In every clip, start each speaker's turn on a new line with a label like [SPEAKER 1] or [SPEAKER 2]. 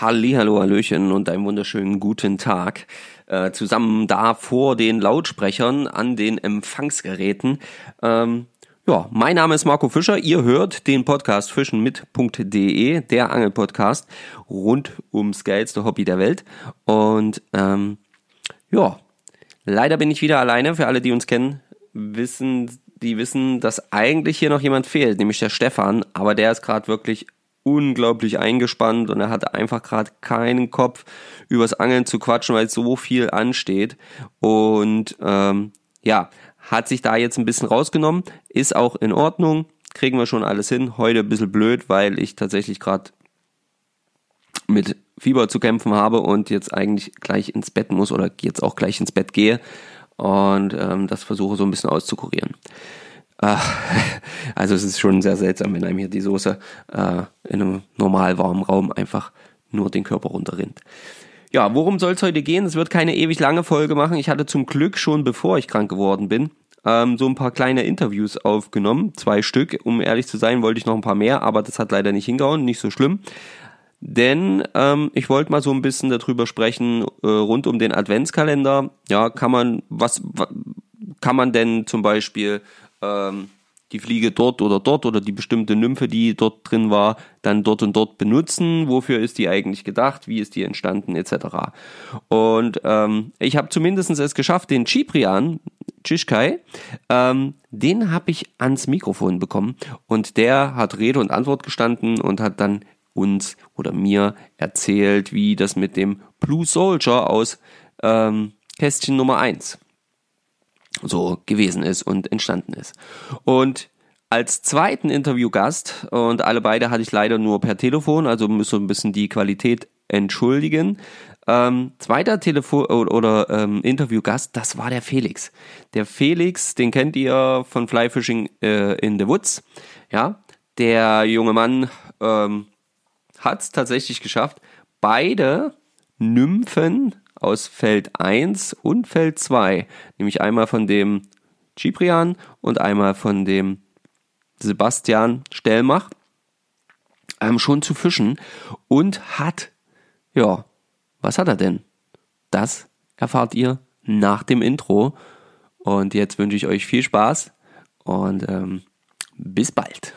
[SPEAKER 1] Hallihallo, Hallöchen und einen wunderschönen guten Tag. Äh, zusammen da vor den Lautsprechern an den Empfangsgeräten. Ähm, ja, mein Name ist Marco Fischer. Ihr hört den Podcast fischenmit.de, der Angelpodcast rund ums geilste Hobby der Welt. Und ähm, ja, leider bin ich wieder alleine. Für alle, die uns kennen, wissen, die wissen, dass eigentlich hier noch jemand fehlt, nämlich der Stefan. Aber der ist gerade wirklich unglaublich eingespannt und er hat einfach gerade keinen Kopf, übers Angeln zu quatschen, weil so viel ansteht. Und ähm, ja, hat sich da jetzt ein bisschen rausgenommen, ist auch in Ordnung, kriegen wir schon alles hin. Heute ein bisschen blöd, weil ich tatsächlich gerade mit Fieber zu kämpfen habe und jetzt eigentlich gleich ins Bett muss oder jetzt auch gleich ins Bett gehe und ähm, das versuche so ein bisschen auszukurieren. Also es ist schon sehr seltsam, wenn einem hier die Soße äh, in einem normal warmen Raum einfach nur den Körper runterrinnt. Ja, worum soll es heute gehen? Es wird keine ewig lange Folge machen. Ich hatte zum Glück schon, bevor ich krank geworden bin, ähm, so ein paar kleine Interviews aufgenommen. Zwei Stück. Um ehrlich zu sein, wollte ich noch ein paar mehr, aber das hat leider nicht hingehauen. Nicht so schlimm. Denn ähm, ich wollte mal so ein bisschen darüber sprechen, äh, rund um den Adventskalender. Ja, kann man, was kann man denn zum Beispiel ähm, die Fliege dort oder dort oder die bestimmte Nymphe, die dort drin war, dann dort und dort benutzen. Wofür ist die eigentlich gedacht? Wie ist die entstanden? Etc. Und ähm, ich habe zumindest es geschafft, den Ciprian, Chischkai, ähm, den habe ich ans Mikrofon bekommen und der hat Rede und Antwort gestanden und hat dann uns oder mir erzählt, wie das mit dem Blue Soldier aus ähm, Kästchen Nummer 1 so gewesen ist und entstanden ist. Und als zweiten Interviewgast, und alle beide hatte ich leider nur per Telefon, also muss so ein bisschen die Qualität entschuldigen. Ähm, zweiter Telefon oder, ähm, Interviewgast, das war der Felix. Der Felix, den kennt ihr von Fly Fishing äh, in the Woods. Ja, der junge Mann ähm, hat es tatsächlich geschafft, beide Nymphen aus Feld 1 und Feld 2, nämlich einmal von dem Ciprian und einmal von dem Sebastian Stellmach, ähm, schon zu fischen und hat, ja, was hat er denn? Das erfahrt ihr nach dem Intro. Und jetzt wünsche ich euch viel Spaß und ähm, bis bald.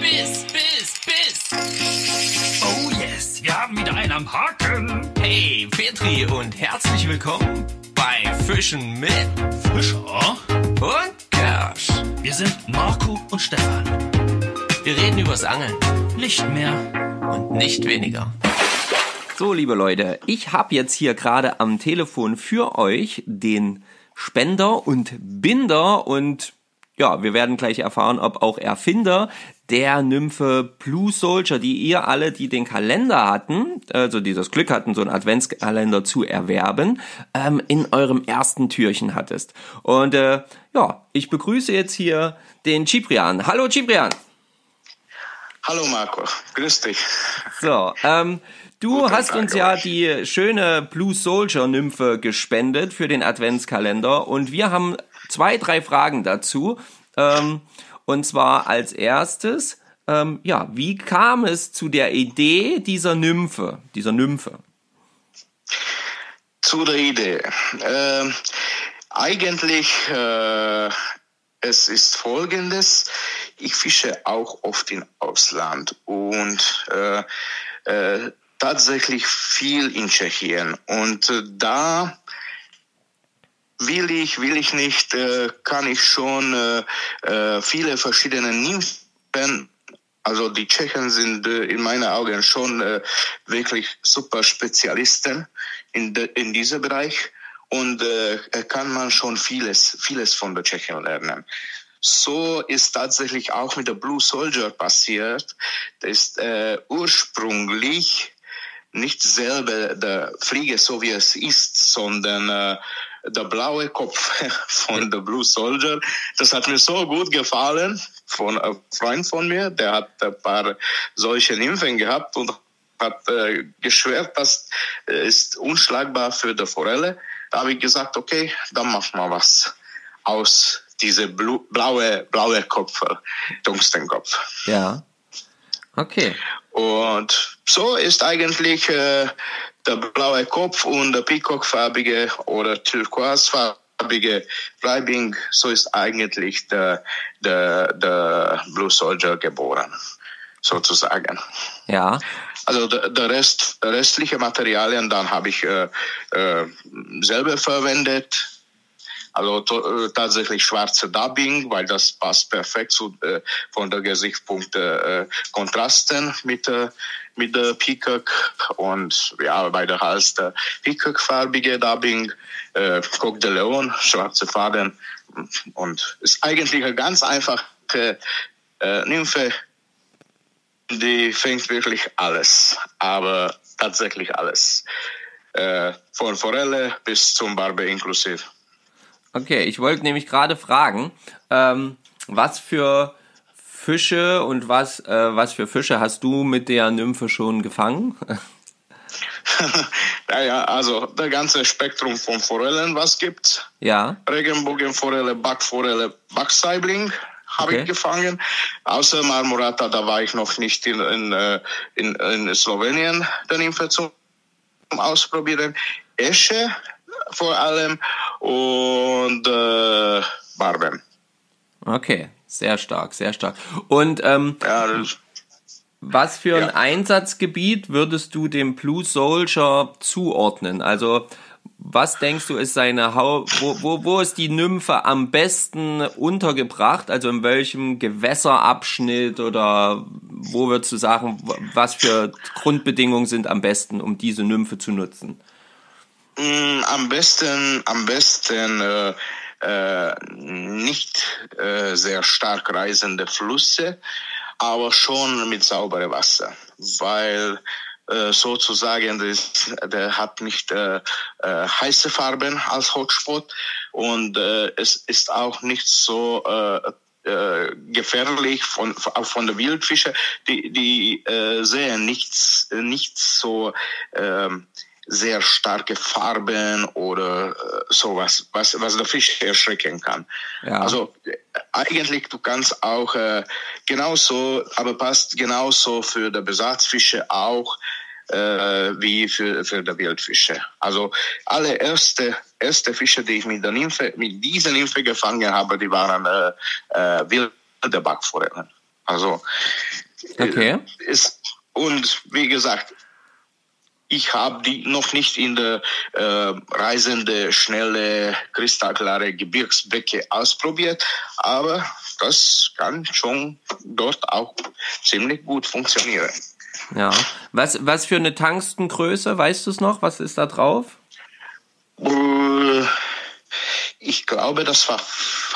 [SPEAKER 2] Bis, bis, bis. Einen am Haken. Hey, Petri und herzlich willkommen bei Fischen mit Fischer und Kersch.
[SPEAKER 3] Wir sind Marco und Stefan.
[SPEAKER 2] Wir reden übers Angeln
[SPEAKER 3] Nicht mehr.
[SPEAKER 2] und nicht weniger.
[SPEAKER 1] So, liebe Leute, ich habe jetzt hier gerade am Telefon für euch den Spender und Binder und ja, wir werden gleich erfahren, ob auch Erfinder der Nymphe Blue Soldier, die ihr alle, die den Kalender hatten, also die das Glück hatten, so einen Adventskalender zu erwerben, ähm, in eurem ersten Türchen hattest. Und äh, ja, ich begrüße jetzt hier den Ciprian. Hallo Ciprian.
[SPEAKER 4] Hallo Marco, grüß dich.
[SPEAKER 1] So, ähm, du
[SPEAKER 4] Guten
[SPEAKER 1] hast
[SPEAKER 4] Tag
[SPEAKER 1] uns ja
[SPEAKER 4] euch.
[SPEAKER 1] die schöne Blue Soldier Nymphe gespendet für den Adventskalender und wir haben zwei, drei Fragen dazu. Ähm, und zwar als erstes, ähm, ja, wie kam es zu der Idee dieser Nymphe, dieser Nymphe?
[SPEAKER 4] Zu der Idee. Ähm, eigentlich, äh, es ist folgendes. Ich fische auch oft im Ausland und äh, äh, tatsächlich viel in Tschechien. Und äh, da will ich, will ich nicht, äh, kann ich schon äh, äh, viele verschiedene Nymphen also die Tschechen sind äh, in meinen Augen schon äh, wirklich super Spezialisten in, de, in diesem Bereich und äh, kann man schon vieles, vieles von der Tschechen lernen. So ist tatsächlich auch mit der Blue Soldier passiert. Das ist äh, ursprünglich nicht selber der Fliege, so wie es ist, sondern äh, der blaue Kopf von der Blue Soldier. Das hat mir so gut gefallen von einem Freund von mir, der hat ein paar solche Nymphen gehabt und hat äh, geschwört, das äh, ist unschlagbar für die Forelle. Da habe ich gesagt, okay, dann machen wir was aus diese blu blaue blaue Kopf, äh, Tungstenkopf.
[SPEAKER 1] Ja. Okay.
[SPEAKER 4] Und so ist eigentlich äh, der blaue Kopf und der peacockfarbige oder türkisfarbige Bleibing, so ist eigentlich der, der, der Blue Soldier geboren, sozusagen.
[SPEAKER 1] Ja.
[SPEAKER 4] Also der, der Rest, restliche Materialien, dann habe ich äh, äh, selber verwendet. Also to, äh, tatsächlich schwarze Dubbing, weil das passt perfekt zu, äh, von der Gesichtspunkt äh, Kontrasten mit, äh, mit der Peacock und ja, bei der Hals der Peacock-farbige Dubbing, äh, Coq de Leon, schwarze Faden und ist eigentlich eine ganz einfache äh, Nymphe, die fängt wirklich alles, aber tatsächlich alles. Äh, von Forelle bis zum Barbe inklusiv.
[SPEAKER 1] Okay, ich wollte nämlich gerade fragen, ähm, was für Fische und was, äh, was für Fische hast du mit der Nymphe schon gefangen?
[SPEAKER 4] naja, also der ganze Spektrum von Forellen, was gibt's?
[SPEAKER 1] Ja.
[SPEAKER 4] Regenbogenforelle, Backforelle, Backsaibling habe
[SPEAKER 1] Okay.
[SPEAKER 4] ich gefangen. Außer Marmorata, da war ich noch nicht in, in, äh, in, in Slowenien, der Nymphe zum Ausprobieren. Esche vor allem und äh, Barben.
[SPEAKER 1] Okay, sehr stark, sehr stark. Und ähm,
[SPEAKER 4] Ja,
[SPEAKER 1] was für ein
[SPEAKER 4] Ja.
[SPEAKER 1] Einsatzgebiet würdest du dem Blue Soldier zuordnen? Also was denkst du ist seine Hau wo, wo, wo ist die Nymphe am besten untergebracht? Also in welchem Gewässerabschnitt oder wo würdest du sagen, was für Grundbedingungen sind am besten, um diese Nymphe zu nutzen?
[SPEAKER 4] Mm, am besten, am besten äh, äh, nicht äh, sehr stark reisende Flüsse, aber schon mit sauberem Wasser, weil äh, sozusagen das, der hat nicht äh, äh, heiße Farben als Hotspot und äh, es ist auch nicht so äh, äh, gefährlich von auch von der Wildfische. Die die sehen nichts nichts so ähm, sehr starke Farben oder äh, sowas, was, was der Fisch erschrecken kann.
[SPEAKER 1] Ja.
[SPEAKER 4] Also eigentlich du kannst auch äh, genauso, aber passt genauso für die Besatzfische auch äh, wie für, für die Wildfische. Also alle erste, erste Fische, die ich mit der Nymphe, mit dieser Nymphe gefangen habe, die waren äh, äh, wilde Backforellen. Also
[SPEAKER 1] Okay.
[SPEAKER 4] äh, ist, und wie gesagt, ich habe die noch nicht in der äh, reisende, schnelle, kristallklare Gebirgsbecke ausprobiert, aber das kann schon dort auch ziemlich gut funktionieren.
[SPEAKER 1] Ja. Was, was für eine Tangstengröße, weißt du es noch? Was ist da drauf?
[SPEAKER 4] Äh, Ich glaube, das war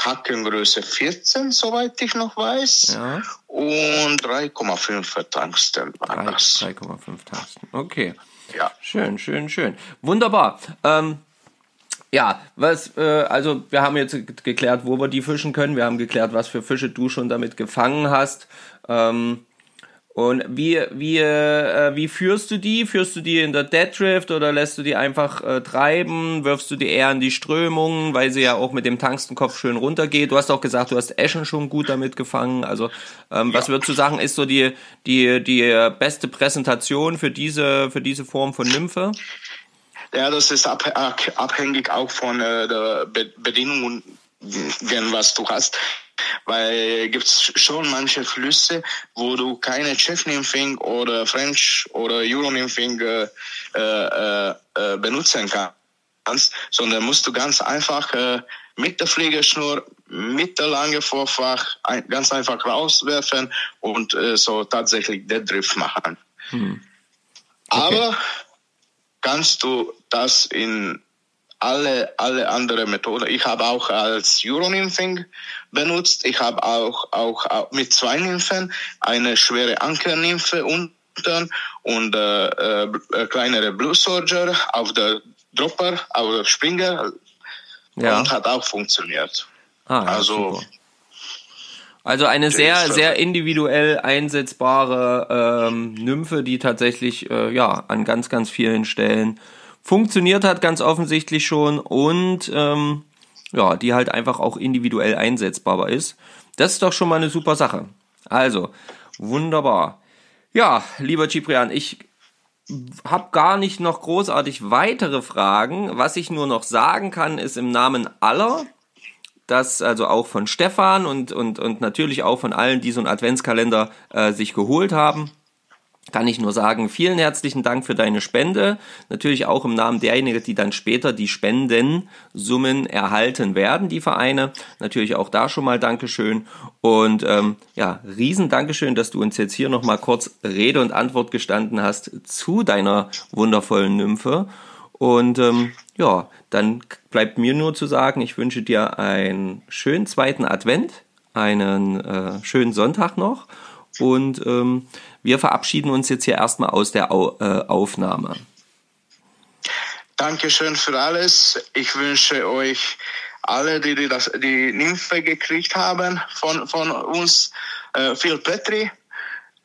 [SPEAKER 4] Hackengröße 14, soweit ich noch weiß.
[SPEAKER 1] Ja.
[SPEAKER 4] Und 3,5 Tungsten war
[SPEAKER 1] Drei-
[SPEAKER 4] das.
[SPEAKER 1] 3,5 Tangsten. Okay.
[SPEAKER 4] Ja.
[SPEAKER 1] Schön, schön, schön. Wunderbar. Ähm, ja, was, äh, also wir haben jetzt ge- geklärt, wo wir die fischen können. Wir haben geklärt, was für Fische du schon damit gefangen hast. Ähm, und wie, wie, äh, wie führst du die? Führst du die in der Dead Drift oder lässt du die einfach äh, treiben? Wirfst du die eher in die Strömungen, weil sie ja auch mit dem Tangstenkopf schön runtergeht? Du hast auch gesagt, du hast Eschen schon gut damit gefangen. Also ähm, was würdest du sagen, ist so die, die, die beste Präsentation für diese, für diese Form von Nymphe?
[SPEAKER 4] Ja, das ist ab, ab, abhängig auch von äh, der Be Bedingungen, was du hast. Weil gibt's schon manche Flüsse, wo du keine Chef-Nymphing oder French oder Euro-Nymphing äh, äh, äh, benutzen kannst, sondern musst du ganz einfach äh, mit der Fliegerschnur, mit der langen Vorfach ein, ganz einfach rauswerfen und äh, so tatsächlich den Drift machen. Aber kannst du das in alle, alle andere Methoden. Ich habe auch als Euronymphing benutzt. Ich habe auch, auch, auch mit zwei Nymphen eine schwere Ankernymphe unten und äh, äh, kleinere Blue Soldier auf der Dropper, auf der Springer
[SPEAKER 1] Ja.
[SPEAKER 4] und hat auch funktioniert.
[SPEAKER 1] Ah, ja,
[SPEAKER 4] also
[SPEAKER 1] super. Also eine sehr,
[SPEAKER 4] äh,
[SPEAKER 1] sehr individuell einsetzbare ähm, Nymphe, die tatsächlich äh, ja an ganz, ganz vielen Stellen funktioniert hat, ganz offensichtlich schon und ähm, ja, die halt einfach auch individuell einsetzbar ist. Das ist doch schon mal eine super Sache. Also, wunderbar. Ja, lieber Ciprian, ich habe gar nicht noch großartig weitere Fragen. Was ich nur noch sagen kann, ist im Namen aller, dass also auch von Stefan und, und, und natürlich auch von allen, die so einen Adventskalender äh, sich geholt haben, kann ich nur sagen, vielen herzlichen Dank für deine Spende. Natürlich auch im Namen derjenigen, die dann später die Spendensummen erhalten werden, die Vereine. Natürlich auch da schon mal Dankeschön. Und ähm, ja, riesen Dankeschön, dass du uns jetzt hier nochmal kurz Rede und Antwort gestanden hast zu deiner wundervollen Nymphe. Und ähm, ja, dann bleibt mir nur zu sagen, ich wünsche dir einen schönen zweiten Advent, einen äh, schönen Sonntag noch und ähm, wir verabschieden uns jetzt hier erstmal aus der Au äh, Aufnahme.
[SPEAKER 4] Dankeschön für alles. Ich wünsche euch alle, die die, das, die Nymphe gekriegt haben von, von uns, äh, viel Petri.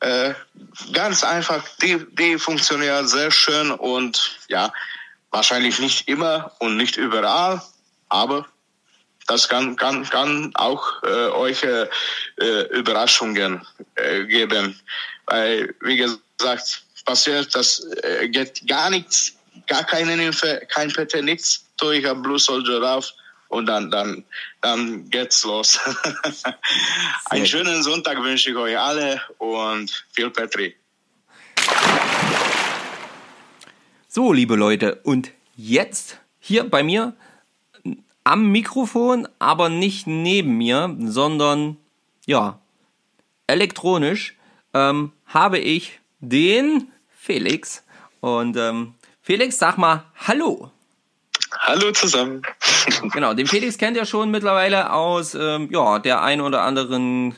[SPEAKER 4] Äh, ganz einfach, die, die funktioniert sehr schön und ja, wahrscheinlich nicht immer und nicht überall, aber das kann, kann, kann auch äh, euch äh, Überraschungen äh, geben. Weil, wie gesagt, passiert, das äh, geht gar nichts, gar keine Hilfe, kein Pette, nichts. Tue ich am Blue Soldier drauf und dann, dann, dann geht's los. Einen schönen Sonntag wünsche ich euch alle und viel Petri.
[SPEAKER 1] So, liebe Leute, und jetzt hier bei mir am Mikrofon, aber nicht neben mir, sondern ja, elektronisch ähm, habe ich den Felix. Und ähm, Felix, sag mal Hallo.
[SPEAKER 5] Hallo zusammen.
[SPEAKER 1] genau, den Felix kennt ihr schon mittlerweile aus ähm, ja, der ein oder anderen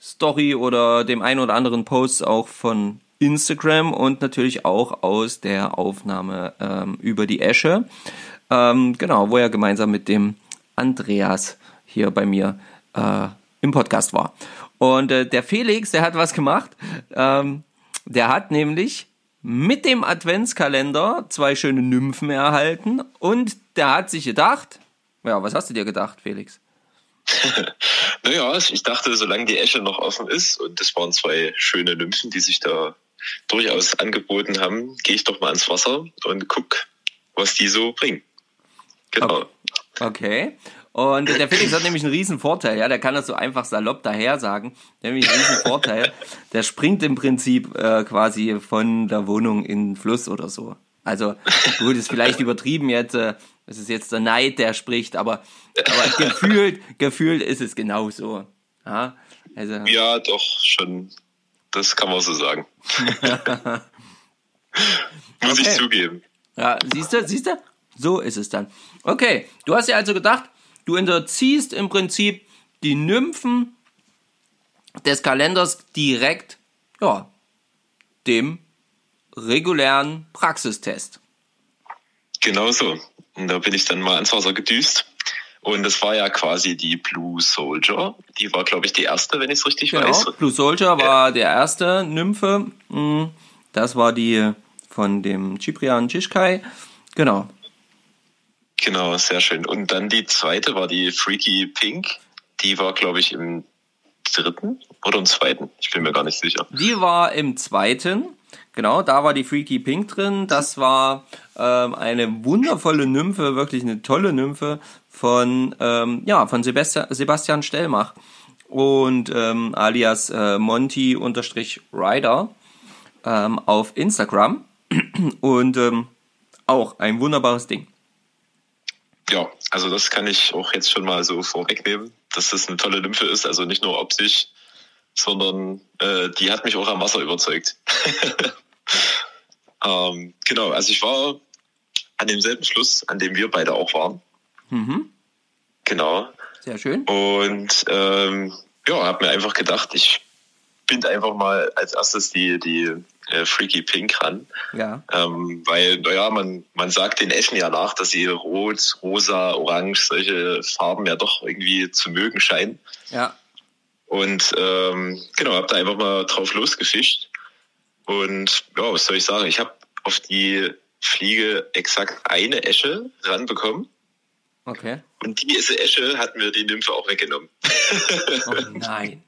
[SPEAKER 1] Story oder dem ein oder anderen Post auch von Instagram und natürlich auch aus der Aufnahme ähm, über die Esche. Ähm, genau, wo er gemeinsam mit dem Andreas hier bei mir äh, im Podcast war. Und äh, der Felix, der hat was gemacht. Ähm, der hat nämlich mit dem Adventskalender zwei schöne Nymphen erhalten und der hat sich gedacht, ja, was hast du dir gedacht, Felix?
[SPEAKER 5] naja, ich dachte, solange die Esche noch offen ist und es waren zwei schöne Nymphen, die sich da durchaus angeboten haben, gehe ich doch mal ins Wasser und guck, was die so bringen.
[SPEAKER 1] Genau. Okay. Und der Felix hat nämlich einen riesen Vorteil, ja, der kann das so einfach salopp daher sagen. Nämlich einen riesen Vorteil. Der springt im Prinzip äh, quasi von der Wohnung in den Fluss oder so. Also gut, ist vielleicht übertrieben jetzt, äh, es ist jetzt der Neid, der spricht, aber, aber gefühlt, gefühlt ist es genauso. Ja,
[SPEAKER 5] also, ja, doch, schon. Das kann man so sagen. Muss okay. ich zugeben.
[SPEAKER 1] Ja, siehst du, siehst du? So ist es dann. Okay, du hast ja also gedacht, du unterziehst im Prinzip die Nymphen des Kalenders direkt, ja, dem regulären Praxistest.
[SPEAKER 5] Genau so. Und da bin ich dann mal ans Wasser gedüst. Und das war ja quasi die Blue Soldier. Die war, glaube ich, die erste, wenn ich es richtig
[SPEAKER 1] genau.
[SPEAKER 5] weiß.
[SPEAKER 1] Blue Soldier war der erste Nymphe. Hm, das war die von dem Ciprian Chischkai. Genau.
[SPEAKER 5] Genau, sehr schön. Und dann die zweite war die Freaky Pink. Die war, glaube ich, im dritten oder im zweiten. Ich bin mir gar nicht sicher.
[SPEAKER 1] Die war im zweiten. Genau, da war die Freaky Pink drin. Das war ähm, eine wundervolle Nymphe, wirklich eine tolle Nymphe von, ähm, ja, von Sebastian, Sebastian Stellmach und ähm, alias äh, Monty-Rider ähm, auf Instagram. Und ähm, auch ein wunderbares Ding.
[SPEAKER 5] Ja, also das kann ich auch jetzt schon mal so vorwegnehmen, dass das eine tolle Lymphe ist. Also nicht nur optisch, sondern äh, die hat mich auch am Wasser überzeugt. ähm, genau, also ich war an demselben Schluss, an dem wir beide auch waren. Mhm. Genau.
[SPEAKER 1] Sehr schön.
[SPEAKER 5] Und ähm, ja, habe mir einfach gedacht, ich bind einfach mal als erstes die, die äh, Freaky Pink ran.
[SPEAKER 1] Ja.
[SPEAKER 5] Ähm, weil, naja, man, man sagt den Eschen ja nach, dass sie rot, rosa, orange, solche Farben ja doch irgendwie zu mögen scheinen.
[SPEAKER 1] Ja.
[SPEAKER 5] Und ähm, genau, habe da einfach mal drauf losgefischt. Und ja, was soll ich sagen? Ich habe auf die Fliege exakt eine Esche ranbekommen.
[SPEAKER 1] Okay.
[SPEAKER 5] Und diese Esche hat mir die Nymphe auch weggenommen.
[SPEAKER 1] Oh nein.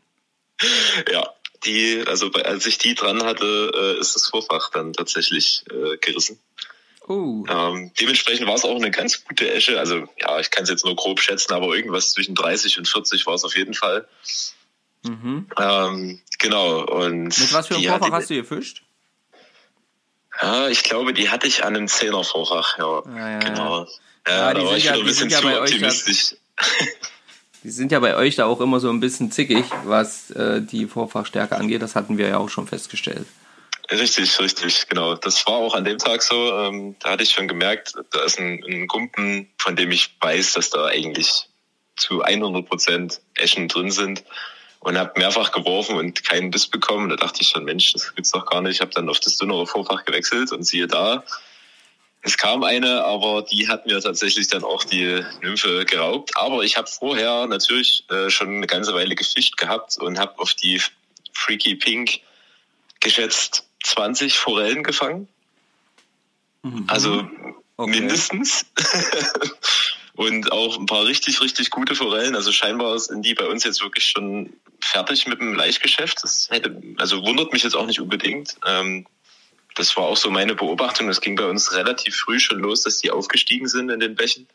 [SPEAKER 5] ja, die, also als ich die dran hatte, äh, ist das Vorfach dann tatsächlich äh, gerissen.
[SPEAKER 1] Oh.
[SPEAKER 5] Ähm, dementsprechend war es auch eine ganz gute Esche. Also ja, ich kann es jetzt nur grob schätzen, aber irgendwas zwischen 30 und 40 war es auf jeden Fall.
[SPEAKER 1] Mhm.
[SPEAKER 5] Ähm, genau. Und
[SPEAKER 1] Mit was für einem Vorfach hast du gefischt?
[SPEAKER 5] Ja, ich glaube, die hatte ich an einem Zehnervorfach. Ja,
[SPEAKER 1] Ja, ja,
[SPEAKER 5] genau. Ja,
[SPEAKER 1] Ja, die
[SPEAKER 5] da war ich
[SPEAKER 1] ja-
[SPEAKER 5] wieder ein bisschen
[SPEAKER 1] ja
[SPEAKER 5] zu optimistisch.
[SPEAKER 1] Die sind ja bei euch da auch immer so ein bisschen zickig, was äh, die Vorfachstärke angeht. Das hatten wir ja auch schon festgestellt.
[SPEAKER 5] Richtig, richtig, genau. Das war auch an dem Tag so. Ähm, da hatte ich schon gemerkt, da ist ein, ein Gumpen, von dem ich weiß, dass da eigentlich zu 100 Prozent Eschen drin sind. Und habe mehrfach geworfen und keinen Biss bekommen. Da dachte ich schon, Mensch, das gibt's doch gar nicht. Ich habe dann auf das dünnere Vorfach gewechselt und siehe da, es kam eine, aber die hat mir tatsächlich dann auch die Nymphe geraubt. Aber ich habe vorher natürlich äh, schon eine ganze Weile gefischt gehabt und habe auf die Freaky Pink geschätzt 20 Forellen gefangen. Also
[SPEAKER 1] Mhm. Okay.
[SPEAKER 5] mindestens. und auch ein paar richtig, richtig gute Forellen. Also scheinbar sind die bei uns jetzt wirklich schon fertig mit dem Laichgeschäft. Das hätte, also wundert mich jetzt auch nicht unbedingt. Ähm, das war auch so meine Beobachtung. Das ging bei uns relativ früh schon los, dass die aufgestiegen sind in den Bächen.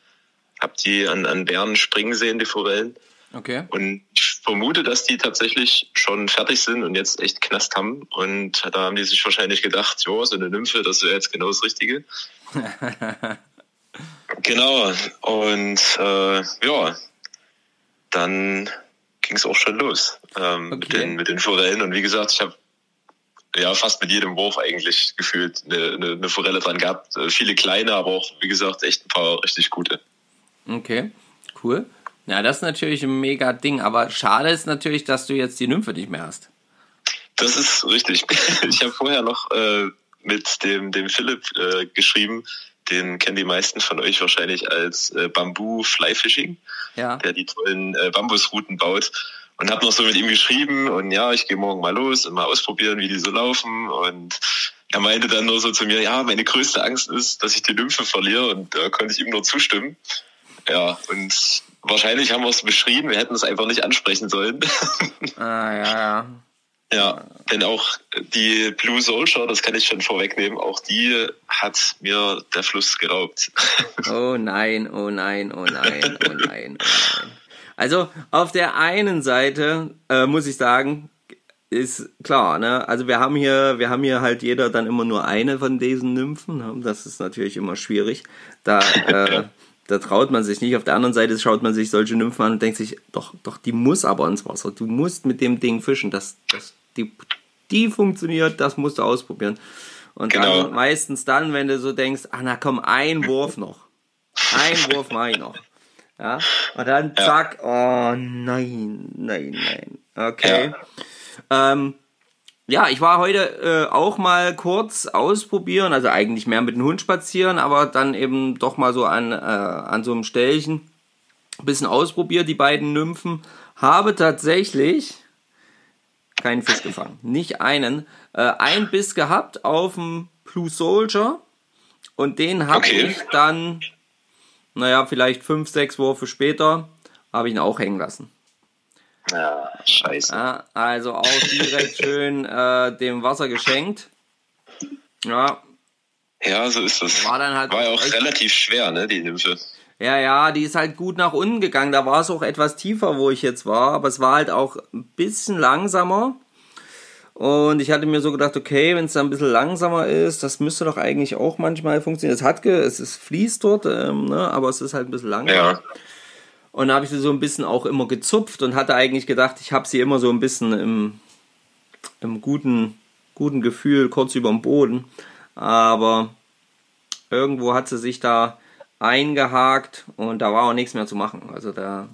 [SPEAKER 5] Hab die an, an Bären springen sehen, die Forellen.
[SPEAKER 1] Okay.
[SPEAKER 5] Und ich vermute, dass die tatsächlich schon fertig sind und jetzt echt Knast haben. Und da haben die sich wahrscheinlich gedacht, jo, so eine Nymphe, das wäre jetzt genau das Richtige. genau. Und äh, ja, dann ging es auch schon los ähm, mit,
[SPEAKER 1] Okay.
[SPEAKER 5] den, mit den Forellen. Und wie gesagt, ich habe ja fast mit jedem Wurf eigentlich gefühlt eine, eine, eine Forelle dran gehabt. Äh, Viele kleine, aber auch, wie gesagt, echt ein paar richtig gute.
[SPEAKER 1] Okay, cool. Ja, das ist natürlich ein mega Ding, aber schade ist natürlich, dass du jetzt die Nymphe nicht mehr hast.
[SPEAKER 5] Das ist richtig. Ich habe vorher noch äh, mit dem, dem Philipp äh, geschrieben, den kennen die meisten von euch wahrscheinlich als äh, Bamboo Fly Fishing,
[SPEAKER 1] Ja.
[SPEAKER 5] der die tollen äh, Bambusrouten baut. Und habe noch so mit ihm geschrieben und ja, ich gehe morgen mal los und mal ausprobieren, wie die so laufen. Und er meinte dann nur so zu mir, ja, meine größte Angst ist, dass ich die Nymphe verliere und da konnte ich ihm nur zustimmen. Ja, und wahrscheinlich haben wir es beschrieben, wir hätten es einfach nicht ansprechen sollen.
[SPEAKER 1] Ah, ja, ja.
[SPEAKER 5] Ja, denn auch die Blue Soldier, das kann ich schon vorwegnehmen, auch die hat mir der Fluss geraubt.
[SPEAKER 1] Oh nein, oh nein, oh nein, oh nein, oh nein. Also auf der einen Seite äh, muss ich sagen, ist klar, ne? Also wir haben hier, wir haben hier halt jeder dann immer nur eine von diesen Nymphen. Ne? Das ist natürlich immer schwierig. Da, äh, da traut man sich nicht. Auf der anderen Seite schaut man sich solche Nymphen an und denkt sich, doch, doch, die muss aber ins Wasser. Du musst mit dem Ding fischen. Das, das, die, die funktioniert, das musst du ausprobieren. Und
[SPEAKER 5] Genau.
[SPEAKER 1] dann meistens dann, wenn du so denkst, ah na komm, ein Wurf noch. Ein Wurf mache ich noch. Ja, und dann zack, oh nein, nein, nein. Okay. Ähm, ja, ich war heute äh, auch mal kurz ausprobieren, also eigentlich mehr mit dem Hund spazieren, aber dann eben doch mal so an, äh, an so einem Stellchen ein bisschen ausprobiert, die beiden Nymphen. Habe tatsächlich keinen Fisch gefangen. Nicht einen. Äh, ein Biss gehabt auf dem Blue Soldier und den habe
[SPEAKER 5] Okay.
[SPEAKER 1] ich dann, naja, vielleicht fünf, sechs Würfe später, habe ich ihn auch hängen lassen.
[SPEAKER 5] Ja, scheiße.
[SPEAKER 1] Ja, also auch direkt schön äh, dem Wasser geschenkt. Ja,
[SPEAKER 5] Ja, so ist das.
[SPEAKER 1] War dann halt
[SPEAKER 5] War ja auch relativ schwer, ne, die Nymphe.
[SPEAKER 1] ja, ja, die ist halt gut nach unten gegangen. Da war es auch etwas tiefer, wo ich jetzt war, aber es war halt auch ein bisschen langsamer. Und ich hatte mir so gedacht, okay, wenn es da ein bisschen langsamer ist, das müsste doch eigentlich auch manchmal funktionieren. Es hat es ist fließt dort, ähm, ne, aber es ist halt ein bisschen langsamer.
[SPEAKER 5] Ja.
[SPEAKER 1] Und da habe ich sie so ein bisschen auch immer gezupft und hatte eigentlich gedacht, ich habe sie immer so ein bisschen im, im guten, guten Gefühl kurz über dem Boden. Aber irgendwo hat sie sich da eingehakt und da war auch nichts mehr zu machen. Also da,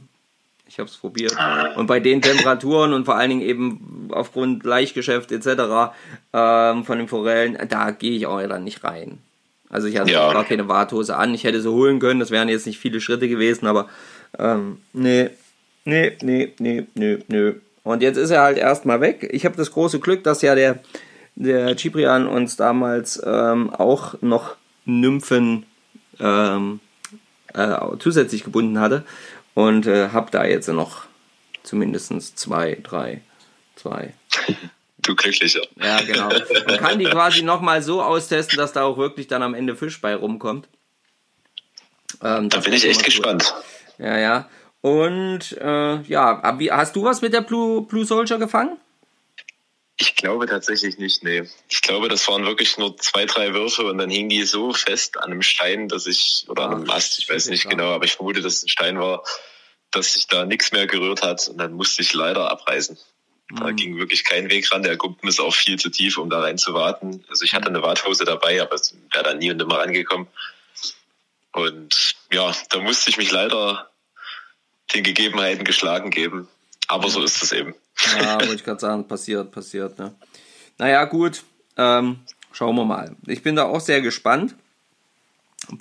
[SPEAKER 1] ich habe es probiert. Und bei den Temperaturen und vor allen Dingen eben aufgrund Leichtgeschäft etc. Ähm, von den Forellen, da gehe ich auch dann nicht rein. Also ich hatte
[SPEAKER 5] Ja.
[SPEAKER 1] gar keine Warthose an. Ich hätte sie holen können, das wären jetzt nicht viele Schritte gewesen, aber ähm, nee, nee, nee, nee, nee, nee. Und jetzt ist er halt erstmal weg. Ich habe das große Glück, dass ja der, der Ciprian uns damals ähm, auch noch Nymphen ähm, äh, zusätzlich gebunden hatte. Und äh, habe da jetzt noch zumindest zwei, drei, zwei,
[SPEAKER 5] du glücklicher.
[SPEAKER 1] Ja, genau. Man kann die quasi nochmal so austesten, dass da auch wirklich dann am Ende Fisch bei rumkommt. Ähm,
[SPEAKER 5] Da bin ich echt
[SPEAKER 1] cool.
[SPEAKER 5] gespannt.
[SPEAKER 1] Ja, ja. Und äh, ja, hast du was mit der Blue, Blue Soldier gefangen?
[SPEAKER 5] Ich glaube tatsächlich nicht, nee. Ich glaube, das waren wirklich nur zwei, drei Würfe und dann hing die so fest an einem Stein, dass ich, oder an einem
[SPEAKER 1] Ach,
[SPEAKER 5] Ast, ich weiß nicht
[SPEAKER 1] klar.
[SPEAKER 5] genau, aber ich vermute, dass es ein Stein war, dass sich da nichts mehr gerührt hat und dann musste ich leider abreißen.
[SPEAKER 1] Mhm.
[SPEAKER 5] Da ging wirklich kein Weg ran. Der Gumpen ist auch viel zu tief, um da rein zu warten. Also ich hatte eine Warthose dabei, aber es wäre da nie und nimmer rangekommen. Und ja, da musste ich mich leider den Gegebenheiten geschlagen geben. Aber so ist es eben.
[SPEAKER 1] Ja, wollte ich gerade sagen, passiert, passiert. Ne? Naja, gut. Ähm, schauen wir mal. Ich bin da auch sehr gespannt.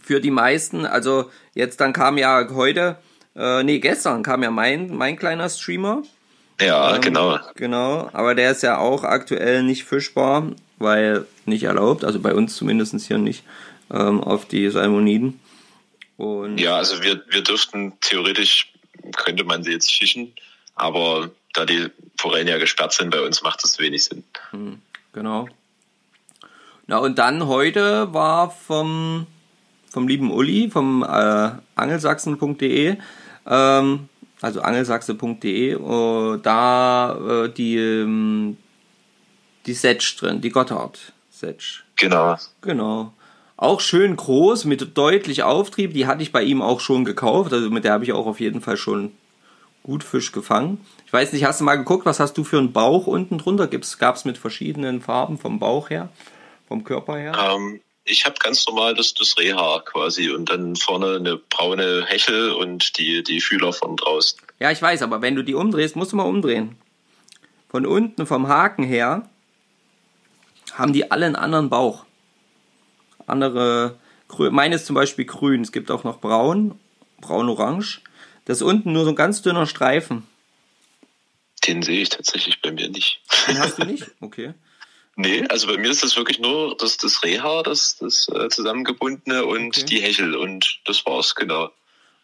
[SPEAKER 1] Für die meisten, also jetzt dann kam ja heute, äh, nee, gestern kam ja mein, mein kleiner Streamer.
[SPEAKER 5] Ja,
[SPEAKER 1] Ähm,
[SPEAKER 5] genau.
[SPEAKER 1] Genau, aber der ist ja auch aktuell nicht fischbar, weil nicht erlaubt, also bei uns zumindest hier nicht, ähm, auf die Salmoniden. Und
[SPEAKER 5] Ja, also wir, wir dürften theoretisch, könnte man sie jetzt fischen, aber da die Forellen ja gesperrt sind bei uns, macht das wenig Sinn.
[SPEAKER 1] Genau. Na und dann heute war vom, vom lieben Uli, vom äh, angelsachsen.de, ähm, also angelsachse.de, äh, da äh, die, ähm, die Setsch drin, die Gotthard Setsch.
[SPEAKER 5] Genau.
[SPEAKER 1] Genau. Auch schön groß, mit deutlich Auftrieb. Die hatte ich bei ihm auch schon gekauft. Also mit der habe ich auch auf jeden Fall schon gut Fisch gefangen. Ich weiß nicht, hast du mal geguckt, was hast du für einen Bauch unten drunter? Gab es mit verschiedenen Farben vom Bauch her, vom Körper her?
[SPEAKER 5] Ähm, ich habe ganz normal das, das Rehhaar quasi und dann vorne eine braune Hechel und die, die Fühler von draußen.
[SPEAKER 1] Ja, ich weiß, aber wenn du die umdrehst, musst du mal umdrehen. Von unten, vom Haken her, haben die alle einen anderen Bauch. Andere, meine ist zum Beispiel grün, es gibt auch noch braun, braun-orange. Das ist unten nur so ein ganz dünner Streifen.
[SPEAKER 5] Den sehe ich tatsächlich bei mir nicht.
[SPEAKER 1] Den hast du nicht? Okay.
[SPEAKER 5] Nee, also bei mir ist das wirklich nur das, das Rehhaar, das, das äh, zusammengebundene und
[SPEAKER 1] Okay.
[SPEAKER 5] die Hechel und das war's, genau.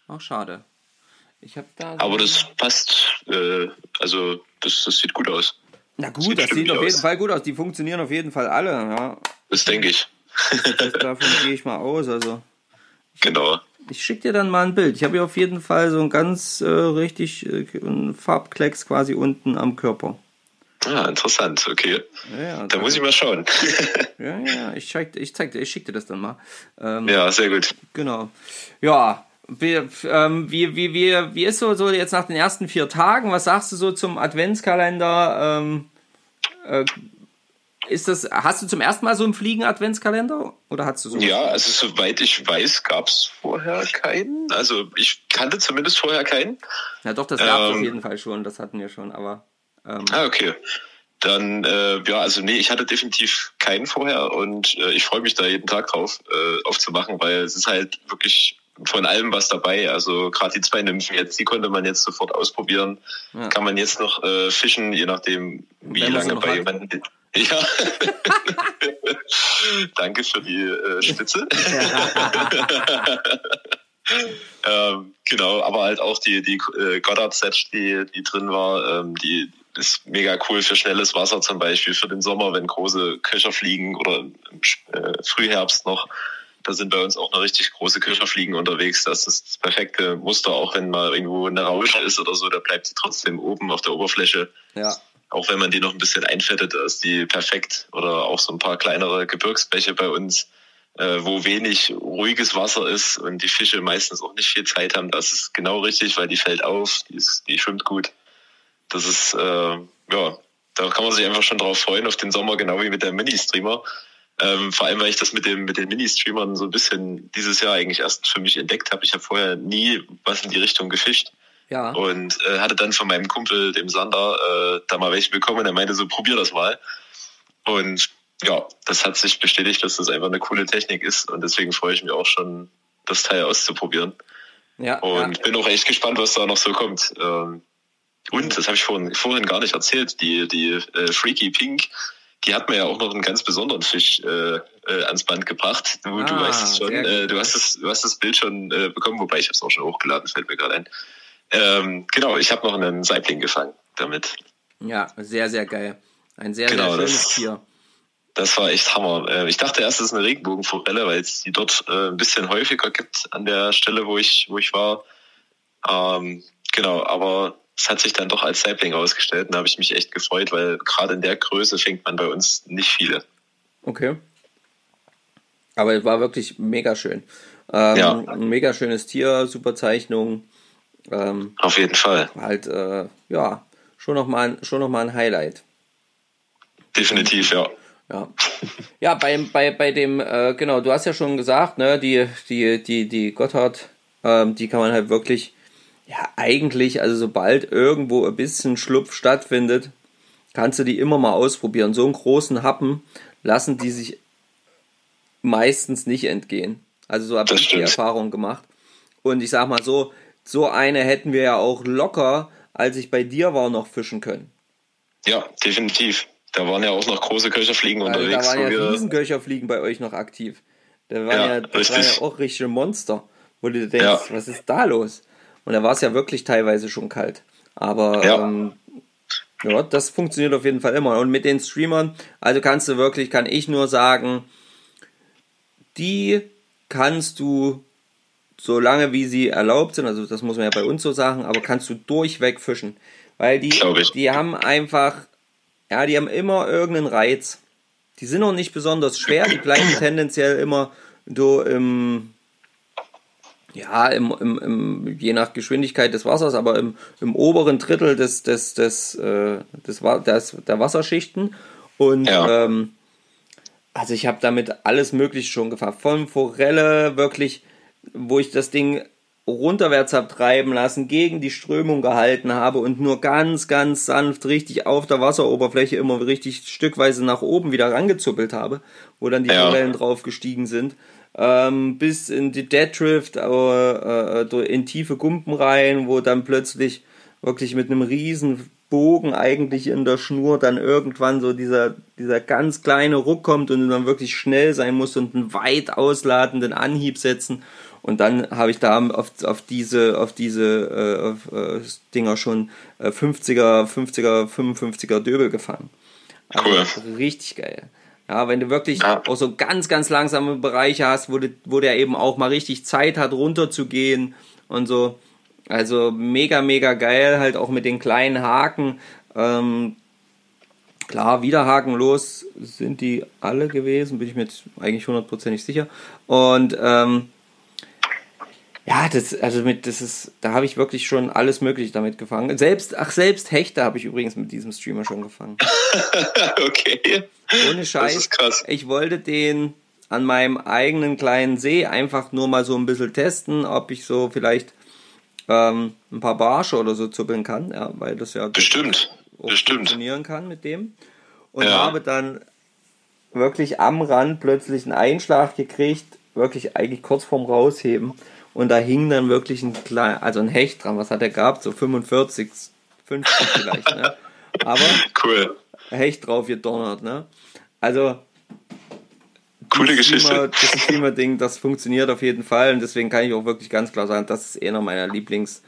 [SPEAKER 1] Ach, schade. Ich habe da. so-
[SPEAKER 5] Aber das passt, äh, also das, das sieht gut aus.
[SPEAKER 1] Na gut,
[SPEAKER 5] sieht
[SPEAKER 1] das sieht auf jeden
[SPEAKER 5] aus.
[SPEAKER 1] Fall gut aus. Die funktionieren auf jeden Fall alle. Ja.
[SPEAKER 5] Das denke ich.
[SPEAKER 1] Das, davon gehe ich mal aus. Also,
[SPEAKER 5] Genau.
[SPEAKER 1] Ich schicke dir dann mal ein Bild. Ich habe hier auf jeden Fall so ein ganz äh, richtig äh, Farbklecks quasi unten am Körper.
[SPEAKER 5] Ah, interessant, okay.
[SPEAKER 1] Ja,
[SPEAKER 5] Da muss ich mal schauen.
[SPEAKER 1] ja, ja, ich zeig, dir- ich zeig dir, ich schicke dir das dann mal. Ähm,
[SPEAKER 5] ja, sehr gut.
[SPEAKER 1] Genau. Ja, wie, ähm, wie, wie, wie, wie ist so, so jetzt nach den ersten vier Tagen? Was sagst du so zum Adventskalender? Ähm, äh, ist das, hast du zum ersten Mal so einen Fliegen-Adventskalender? Oder hast du so?
[SPEAKER 5] Ja, also soweit ich weiß, gab's vorher keinen. Also ich kannte zumindest vorher keinen.
[SPEAKER 1] Ja, doch, das gab es
[SPEAKER 5] Ähm,
[SPEAKER 1] auf jeden Fall schon. Das hatten wir schon, aber. Ähm,
[SPEAKER 5] Ah, okay. Dann, äh, ja, also nee, ich hatte definitiv keinen vorher und äh, ich freue mich da jeden Tag drauf äh, aufzumachen, weil es ist halt wirklich von allem was dabei. Also gerade die zwei Nymphen jetzt, die konnte man jetzt sofort ausprobieren.
[SPEAKER 1] Ja.
[SPEAKER 5] Kann man jetzt noch äh, fischen, je nachdem, wie lange bei jemandem. Ja. Danke für die äh, Spitze. ähm, genau, aber halt auch die, die äh, Goddard-Set, die, die drin war, ähm, die ist mega cool für schnelles Wasser zum Beispiel, für den Sommer, wenn große Köcher fliegen oder im äh, Frühherbst noch. Da sind bei uns auch noch richtig große Köcherfliegen unterwegs. Das ist das perfekte Muster, auch wenn mal irgendwo eine Rausche ist oder so, da bleibt sie trotzdem oben auf der Oberfläche.
[SPEAKER 1] ja.
[SPEAKER 5] Auch wenn man die noch ein bisschen einfettet, ist die perfekt. Oder auch so ein paar kleinere Gebirgsbäche bei uns, äh, wo wenig ruhiges Wasser ist und die Fische meistens auch nicht viel Zeit haben. Das ist genau richtig, weil die fällt auf, die, ist, die schwimmt gut. Das ist, äh, ja, da kann man sich einfach schon drauf freuen auf den Sommer, genau wie mit der Mini-Streamer. Ähm, vor allem, weil ich das mit dem mit den Mini-Streamern so ein bisschen dieses Jahr eigentlich erst für mich entdeckt habe. Ich habe vorher nie was in die Richtung gefischt
[SPEAKER 1] Ja.
[SPEAKER 5] und äh, hatte dann von meinem Kumpel, dem Sander, äh, da mal welche bekommen. Er meinte so, probier das mal. Und ja, das hat sich bestätigt, dass das einfach eine coole Technik ist und deswegen freue ich mich auch schon, das Teil auszuprobieren.
[SPEAKER 1] Ja.
[SPEAKER 5] Und
[SPEAKER 1] ja.
[SPEAKER 5] bin auch echt gespannt, was da noch so kommt. Ähm, und, das habe ich vorhin, vorhin gar nicht erzählt, die, die äh, Freaky Pink, die hat mir ja auch noch einen ganz besonderen Fisch äh, äh, ans Band gebracht. Du, du
[SPEAKER 1] Ah,
[SPEAKER 5] weißt es schon, äh, du, hast das, du hast das Bild schon äh, bekommen, wobei ich habe es auch schon hochgeladen, fällt mir gerade ein. Ähm, genau, ich habe noch einen Saibling gefangen damit.
[SPEAKER 1] Ja, sehr, sehr geil. Ein sehr,
[SPEAKER 5] Genau,
[SPEAKER 1] sehr schönes
[SPEAKER 5] das-
[SPEAKER 1] Tier.
[SPEAKER 5] Das war echt Hammer. Äh, Ich dachte erst, es ist eine Regenbogenforelle, weil es die dort äh, ein bisschen häufiger gibt an der Stelle, wo ich, wo ich war. Ähm, genau, aber es hat sich dann doch als Saibling ausgestellt und da habe ich mich echt gefreut, weil gerade in der Größe fängt man bei uns nicht viele.
[SPEAKER 1] Okay. Aber es war wirklich mega schön. Ähm,
[SPEAKER 5] Ja.
[SPEAKER 1] Ein mega schönes Tier, super Zeichnung. Ähm,
[SPEAKER 5] Auf jeden Fall.
[SPEAKER 1] halt, äh, ja, schon nochmal ein, schon noch mal ein Highlight.
[SPEAKER 5] Definitiv, ja.
[SPEAKER 1] Ja, ja bei, bei, bei dem, äh, genau, du hast ja schon gesagt, ne, die, die, die, die Gotthard, ähm, die kann man halt wirklich, ja, eigentlich, also sobald irgendwo ein bisschen Schlupf stattfindet, kannst du die immer mal ausprobieren. So einen großen Happen lassen die sich meistens nicht entgehen. Also so habe ich die. Erfahrung gemacht. Und ich sag mal so, so eine hätten wir ja auch locker, als ich bei dir war, noch fischen können.
[SPEAKER 5] Ja, definitiv. Da waren ja auch noch große Köcherfliegen
[SPEAKER 1] Also da
[SPEAKER 5] unterwegs.
[SPEAKER 1] waren
[SPEAKER 5] wo
[SPEAKER 1] ja Riesenköcherfliegen bei euch noch aktiv. Da waren
[SPEAKER 5] Ja,
[SPEAKER 1] ja, das waren ja auch richtige Monster, wo du denkst,
[SPEAKER 5] Ja.
[SPEAKER 1] was ist da los? Und da war es ja wirklich teilweise schon kalt. Aber
[SPEAKER 5] Ja.
[SPEAKER 1] ähm, ja, das funktioniert auf jeden Fall immer. Und mit den Streamern, also kannst du wirklich, kann ich nur sagen, die kannst du, solange wie sie erlaubt sind, also das muss man ja bei uns so sagen, aber kannst du durchweg fischen. Weil die, die haben einfach, ja, die haben immer irgendeinen Reiz. Die sind auch nicht besonders schwer, die bleiben tendenziell immer so im, ja, im, im, im, je nach Geschwindigkeit des Wassers, aber im, im oberen Drittel des, des, des, äh, des, des, der Wasserschichten. Und
[SPEAKER 5] Ja.
[SPEAKER 1] ähm, also ich habe damit alles Mögliche schon gefahren. Von Forelle wirklich, wo ich das Ding runterwärts habe treiben lassen, gegen die Strömung gehalten habe und nur ganz, ganz sanft richtig auf der Wasseroberfläche immer richtig stückweise nach oben wieder rangezuppelt habe, wo dann die
[SPEAKER 5] Ja.
[SPEAKER 1] Forellen drauf gestiegen sind. Ähm, bis in die Dead Drift, äh, äh, in tiefe Gumpen rein, wo dann plötzlich wirklich mit einem riesen Bogen eigentlich in der Schnur dann irgendwann so dieser, dieser ganz kleine Ruck kommt und du dann wirklich schnell sein musst und einen weit ausladenden Anhieb setzen. Und dann habe ich da auf, auf diese, auf diese äh, auf, äh, Dinger schon äh, 50er, 50er, 55er Döbel gefangen. Also
[SPEAKER 5] Cool.
[SPEAKER 1] Richtig geil. Ja, wenn du wirklich
[SPEAKER 5] Ja.
[SPEAKER 1] auch so ganz, ganz langsame Bereiche hast, wo, du, wo der eben auch mal richtig Zeit hat, runterzugehen und so. Also mega, mega geil, halt auch mit den kleinen Haken. Ähm, klar, wieder hakenlos sind die alle gewesen, bin ich mir jetzt eigentlich hundertprozentig sicher. Und ähm, ja, das, also mit, das ist, da habe ich wirklich schon alles Mögliche damit gefangen. Selbst, ach, selbst Hechte habe ich übrigens mit diesem Streamer schon gefangen.
[SPEAKER 5] okay.
[SPEAKER 1] Ohne Scheiß.
[SPEAKER 5] ist krass.
[SPEAKER 1] Ich wollte den an meinem eigenen kleinen See einfach nur mal so ein bisschen testen, ob ich so vielleicht ähm, ein paar Barsche oder so zuppeln kann, ja, weil das ja
[SPEAKER 5] Bestimmt. Bestimmt.
[SPEAKER 1] funktionieren kann mit dem. Und
[SPEAKER 5] Ja.
[SPEAKER 1] habe dann wirklich am Rand plötzlich einen Einschlag gekriegt, wirklich eigentlich kurz vorm Rausheben. Und da hing dann wirklich ein klein, also ein Hecht dran. Was hat er gehabt? So 45, 50 vielleicht, ne? Aber
[SPEAKER 5] Cool.
[SPEAKER 1] Hecht drauf gedonnert, ne? Also
[SPEAKER 5] Coole
[SPEAKER 1] das
[SPEAKER 5] Geschichte.
[SPEAKER 1] Streamer- Das Streamer-Ding, das funktioniert auf jeden Fall und deswegen kann ich auch wirklich ganz klar sagen, das ist einer meiner Lieblings-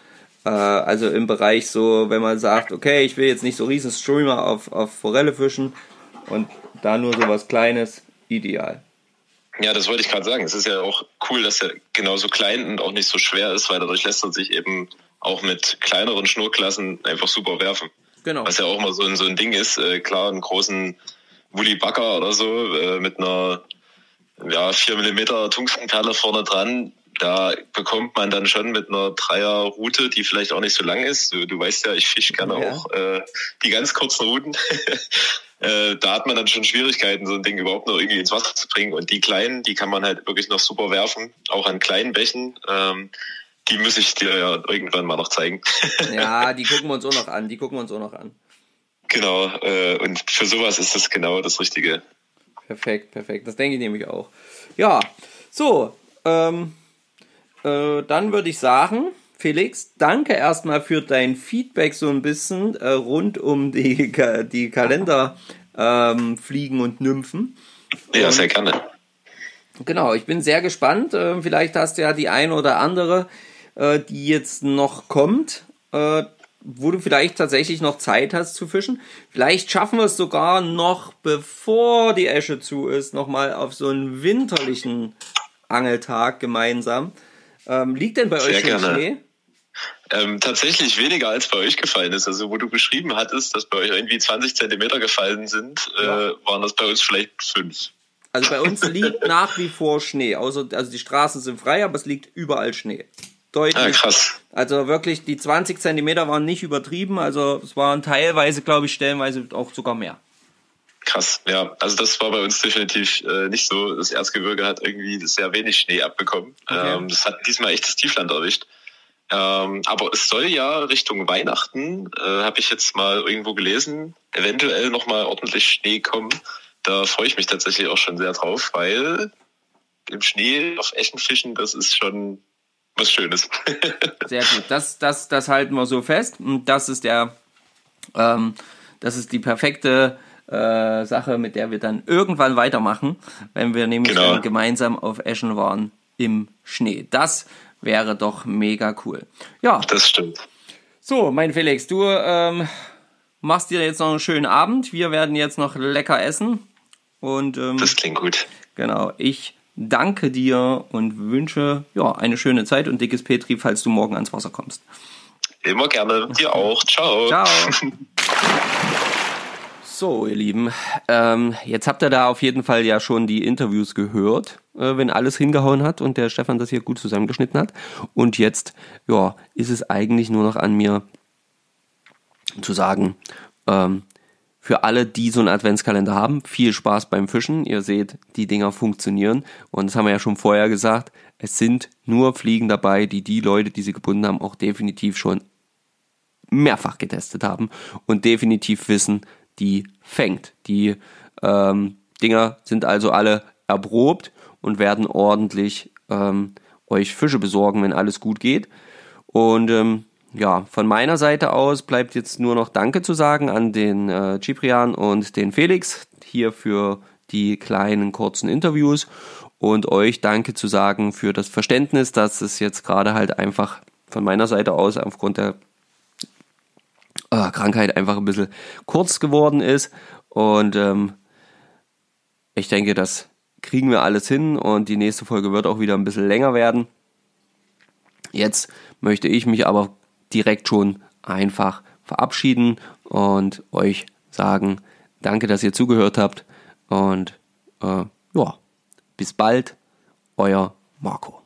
[SPEAKER 1] äh, also im Bereich so, wenn man sagt, okay, ich will jetzt nicht so riesen Streamer auf, auf Forelle fischen und da nur so was Kleines, ideal.
[SPEAKER 5] Ja, das wollte ich gerade sagen. Es ist ja auch cool, dass er genauso klein und auch nicht so schwer ist, weil dadurch lässt er sich eben auch mit kleineren Schnurklassen einfach super werfen.
[SPEAKER 1] Genau.
[SPEAKER 5] Was ja auch mal so ein, so ein Ding ist. Äh, klar, einen großen Wully Backer oder so äh, mit einer ja, 4 mm Tungstenperle vorne dran, da bekommt man dann schon mit einer Dreierroute, die vielleicht auch nicht so lang ist. Du, du weißt ja, ich fische gerne
[SPEAKER 1] Ja.
[SPEAKER 5] auch äh, die ganz kurzen Routen. äh, da hat man dann schon Schwierigkeiten, so ein Ding überhaupt noch irgendwie ins Wasser zu bringen. Und die kleinen, die kann man halt wirklich noch super werfen, auch an kleinen Bächen. Ähm, die muss ich dir ja irgendwann mal noch zeigen.
[SPEAKER 1] Ja, die gucken wir uns auch noch an, die gucken wir uns auch noch an.
[SPEAKER 5] genau. Äh, und für sowas ist das genau das Richtige.
[SPEAKER 1] Perfekt, perfekt. Das denke ich nämlich auch. Ja, so, ähm, äh, dann würde ich sagen, Felix, danke erstmal für dein Feedback so ein bisschen äh, rund um die, Ka die Kalender ähm, Fliegen und Nymphen.
[SPEAKER 5] Ja, sehr gerne.
[SPEAKER 1] Genau, ich bin sehr gespannt. Äh, vielleicht hast du ja die ein oder andere, äh, die jetzt noch kommt. Äh, wo du vielleicht tatsächlich noch Zeit hast zu fischen. Vielleicht schaffen wir es sogar noch, bevor die Esche zu ist, nochmal auf so einen winterlichen Angeltag gemeinsam. Ähm, liegt denn bei
[SPEAKER 5] Sehr
[SPEAKER 1] euch schon
[SPEAKER 5] gerne.
[SPEAKER 1] Schnee?
[SPEAKER 5] Ähm, tatsächlich weniger als bei euch gefallen ist. Also wo du beschrieben hattest, dass bei euch irgendwie 20 Zentimeter gefallen sind,
[SPEAKER 1] Ja.
[SPEAKER 5] äh, waren das bei uns vielleicht fünf.
[SPEAKER 1] Also bei uns liegt nach wie vor Schnee. Außer, also die Straßen sind frei, aber es liegt überall Schnee. Deutlich.
[SPEAKER 5] Ah, krass.
[SPEAKER 1] Also wirklich, die 20 Zentimeter waren nicht übertrieben. Also es waren teilweise, glaube ich, stellenweise auch sogar mehr.
[SPEAKER 5] Krass, ja. Also das war bei uns definitiv äh, nicht so. Das Erzgebirge hat irgendwie sehr wenig Schnee abbekommen.
[SPEAKER 1] Okay.
[SPEAKER 5] Ähm, das hat diesmal echt das Tiefland erwischt. Ähm, aber es soll ja Richtung Weihnachten, äh, habe ich jetzt mal irgendwo gelesen, eventuell nochmal ordentlich Schnee kommen. Da freue ich mich tatsächlich auch schon sehr drauf, weil im Schnee auf echten Fischen, das ist schon was Schönes.
[SPEAKER 1] Sehr gut. Das, das, das halten wir so fest. Und das ist der, ähm, das ist die perfekte äh, Sache, mit der wir dann irgendwann weitermachen, wenn wir nämlich
[SPEAKER 5] Genau.
[SPEAKER 1] gemeinsam auf Eschen waren im Schnee. Das wäre doch mega cool. Ja,
[SPEAKER 5] Das stimmt.
[SPEAKER 1] so, mein Felix, du ähm, machst dir jetzt noch einen schönen Abend. Wir werden jetzt noch lecker essen. Und ähm,
[SPEAKER 5] Das klingt gut.
[SPEAKER 1] Genau, ich danke dir und wünsche ja, eine schöne Zeit und dickes Petri, falls du morgen ans Wasser kommst.
[SPEAKER 5] Immer gerne. Dir auch. Ciao.
[SPEAKER 1] Ciao. So, ihr Lieben, ähm, jetzt habt ihr da auf jeden Fall ja schon die Interviews gehört, äh, wenn alles hingehauen hat und der Stefan das hier gut zusammengeschnitten hat. Und jetzt, ja, ist es eigentlich nur noch an mir zu sagen, ähm, für alle, die so einen Adventskalender haben, viel Spaß beim Fischen. Ihr seht, die Dinger funktionieren. Und das haben wir ja schon vorher gesagt. Es sind nur Fliegen dabei, die die Leute, die sie gebunden haben, auch definitiv schon mehrfach getestet haben und definitiv wissen, die fängt. Die ähm, Dinger sind also alle erprobt und werden ordentlich ähm, euch Fische besorgen, wenn alles gut geht. Und ähm, ja, von meiner Seite aus bleibt jetzt nur noch Danke zu sagen an den äh, Ciprian und den Felix hier für die kleinen kurzen Interviews und euch Danke zu sagen für das Verständnis, dass es jetzt gerade halt einfach von meiner Seite aus aufgrund der äh, Krankheit einfach ein bisschen kurz geworden ist. Und ähm, ich denke, das kriegen wir alles hin und die nächste Folge wird auch wieder ein bisschen länger werden. Jetzt möchte ich mich aber direkt schon einfach verabschieden und euch sagen, danke, dass ihr zugehört habt und äh, ja, bis bald, euer Marco.